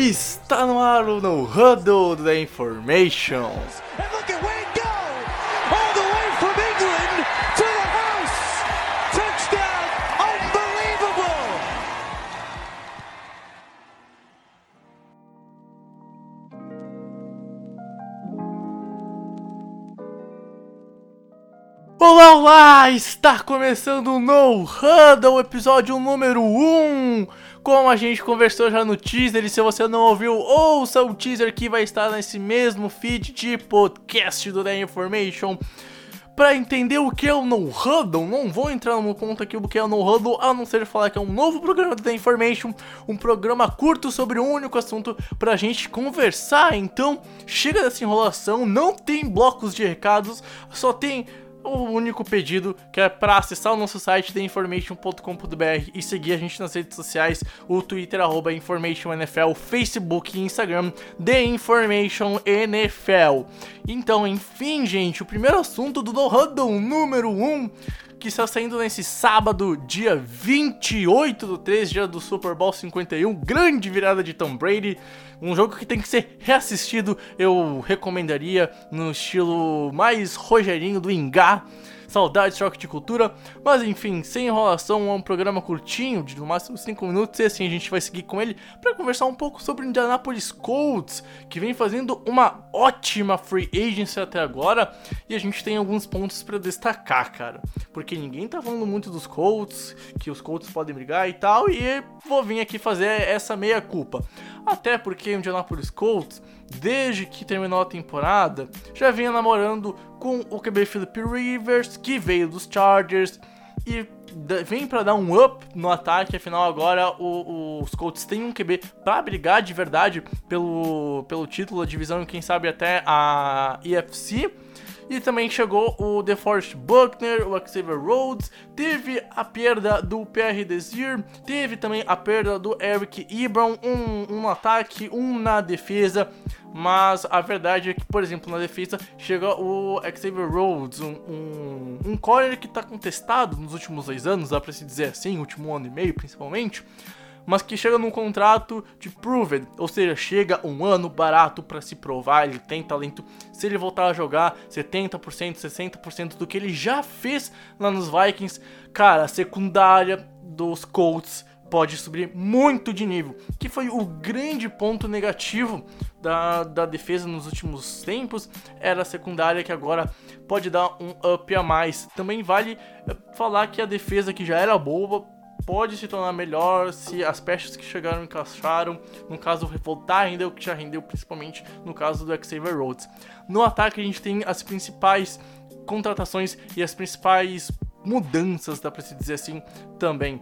Está no ar o No Huddle da Information. Olá, olá! Está começando o No Huddle, episódio número 1. Como a gente conversou já no teaser, e se você não ouviu, ouça o teaser que vai estar nesse mesmo feed de podcast do The Information. Pra entender o que é o No Huddle, não vou entrar no ponto aqui do que é o No Huddle, a não ser falar que é um novo programa do The Information, um programa curto sobre um único assunto pra gente conversar. Então, chega dessa enrolação, não tem blocos de recados, só tem o único pedido que é para acessar o nosso site theinformation.com.br e seguir a gente nas redes sociais, o Twitter arroba InformationNFL, Facebook e Instagram The Information NFL. Então, enfim, gente, o primeiro assunto do Huddle número 1 que está saindo nesse sábado, dia 28 do 3, dia do Super Bowl 51, grande virada de Tom Brady, um jogo que tem que ser reassistido, eu recomendaria no estilo mais Rogerinho do Ingá. Saudades, choque de cultura. Mas enfim, sem enrolação, é um programa curtinho, de no máximo 5 minutos, e assim a gente vai seguir com ele para conversar um pouco sobre o Indianapolis Colts, que vem fazendo uma ótima free agency até agora, e a gente tem alguns pontos para destacar, cara. Porque ninguém tá falando muito dos Colts, que os Colts podem brigar e tal, e vou vir aqui fazer essa meia culpa. Até porque o Indianapolis Colts desde que terminou a temporada, já vinha namorando com o QB Philip Rivers, que veio dos Chargers, e vem para dar um up no ataque, afinal agora o, os Colts têm um QB para brigar de verdade pelo, pelo título da divisão e quem sabe até a EFC. E também chegou o DeForest Buckner, o Xavier Rhodes, teve a perda do PR Desir, teve também a perda do Eric Ebron, um, um ataque, um na defesa. Mas a verdade é que, por exemplo, na defesa chega o Xavier Rhodes, um, um, um corner que está contestado nos últimos dois anos, dá pra se dizer assim, último ano e meio principalmente mas que chega num contrato de proven, ou seja, chega um ano barato para se provar, ele tem talento. Se ele voltar a jogar 70%, 60% do que ele já fez lá nos Vikings, cara, a secundária dos Colts pode subir muito de nível, que foi o grande ponto negativo da, da defesa nos últimos tempos, era a secundária que agora pode dar um up a mais. Também vale eh, falar que a defesa que já era boa pode se tornar melhor se as peças que chegaram encaixaram, no caso voltar ainda o que já rendeu, principalmente no caso do Xavier Rhodes. No ataque a gente tem as principais contratações e as principais mudanças, dá pra se dizer assim, também.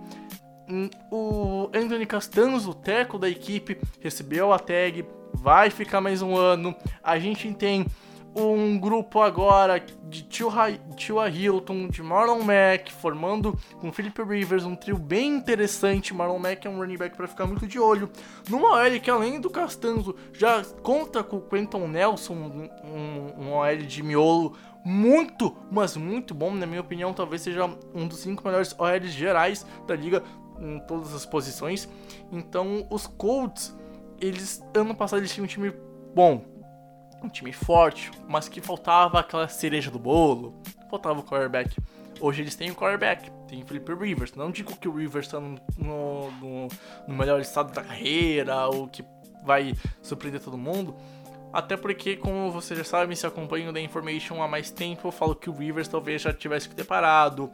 Hum, o Anthony Castanos, o teco da equipe, recebeu a tag, vai ficar mais um ano. A gente tem um grupo agora de Tua Hilton, de Marlon Mack, formando com Philip Rivers, um trio bem interessante. Marlon Mack é um running back para ficar muito de olho. Numa OL que além do Castanzo já conta com o Quentin Nelson, um, um OL de miolo muito, mas muito bom, na minha opinião, talvez seja um dos cinco melhores OLs gerais da liga em todas as posições. Então, os Colts, eles ano passado eles tinham um time bom, um time forte, mas que faltava aquela cereja do bolo, faltava o quarterback. Hoje eles têm o quarterback, tem o Felipe Rivers. Não digo que o Rivers está no, no, no, melhor estado da carreira ou que vai surpreender todo mundo. Até porque, como vocês já sabem, se acompanham da Information há mais tempo, eu falo que o Rivers talvez já tivesse que ter parado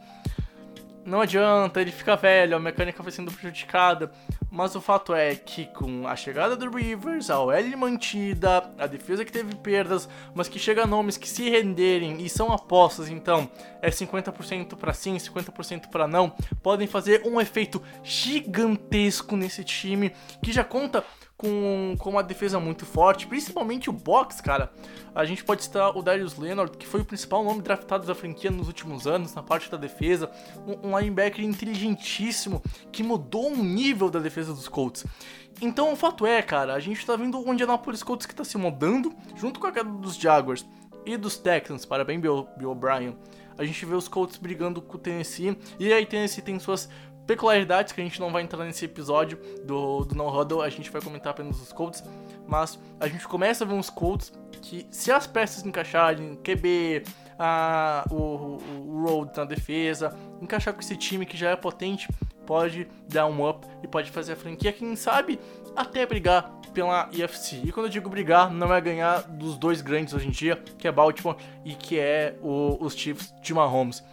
não adianta, ele fica velho, a mecânica vai sendo prejudicada. Mas o fato é que com a chegada do Rivers, a OL mantida, a defesa que teve perdas, mas que chega nomes que se renderem e são apostas, então é 50% para sim, 50% para não, podem fazer um efeito gigantesco nesse time que já conta com, com uma defesa muito forte, principalmente o box, cara. A gente pode citar o Darius Leonard, que foi o principal nome draftado da franquia nos últimos anos, na parte da defesa. Um, um linebacker inteligentíssimo, que mudou o nível da defesa dos Colts. Então o fato é, cara, a gente tá vendo o Indianapolis Colts que tá se mudando, junto com a queda dos Jaguars e dos Texans, parabéns Bill, O'Brien. A gente vê os Colts brigando com o Tennessee, e aí Tennessee tem suas peculiaridades que a gente não vai entrar nesse episódio do, do No Huddle, a gente vai comentar apenas os Colts, mas a gente começa a ver uns Colts que, se as peças encaixarem, QB, a, o, o Road na defesa, encaixar com esse time que já é potente, pode dar um up e pode fazer a franquia, quem sabe, até brigar pela IFC. E quando eu digo brigar, não é ganhar dos dois grandes hoje em dia, que é Baltimore e que é o, os Chiefs de Mahomes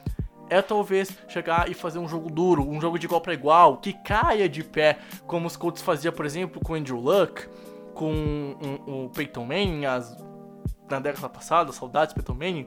é talvez chegar e fazer um jogo duro, um jogo de igual para igual, que caia de pé, como os Colts faziam, por exemplo, com Andrew Luck, com um, o Peyton Manning as, na década passada, saudades Peyton Manning.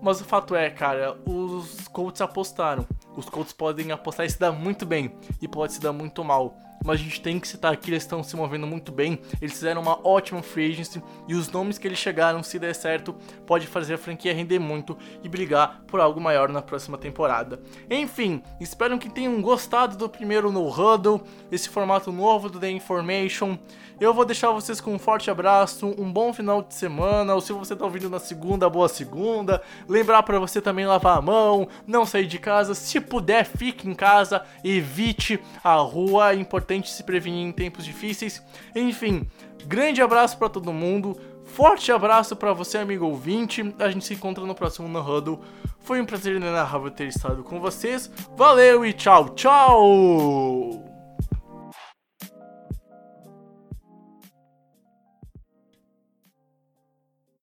Mas o fato é, cara, os Colts apostaram. Os Colts podem apostar e se dar muito bem, e pode se dar muito mal mas a gente tem que citar que eles estão se movendo muito bem. Eles fizeram uma ótima free agency e os nomes que eles chegaram, se der certo, pode fazer a franquia render muito e brigar por algo maior na próxima temporada. Enfim, espero que tenham gostado do primeiro No Huddle, esse formato novo do The Information. Eu vou deixar vocês com um forte abraço, um bom final de semana, ou se você está ouvindo na segunda, boa segunda. Lembrar para você também lavar a mão, não sair de casa, se puder, fique em casa, evite a rua, é importante se prevenir em tempos difíceis. Enfim, grande abraço para todo mundo. Forte abraço para você, amigo ouvinte. A gente se encontra no próximo No Huddle. Foi um prazer inenarrável ter estado com vocês. Valeu e tchau, tchau!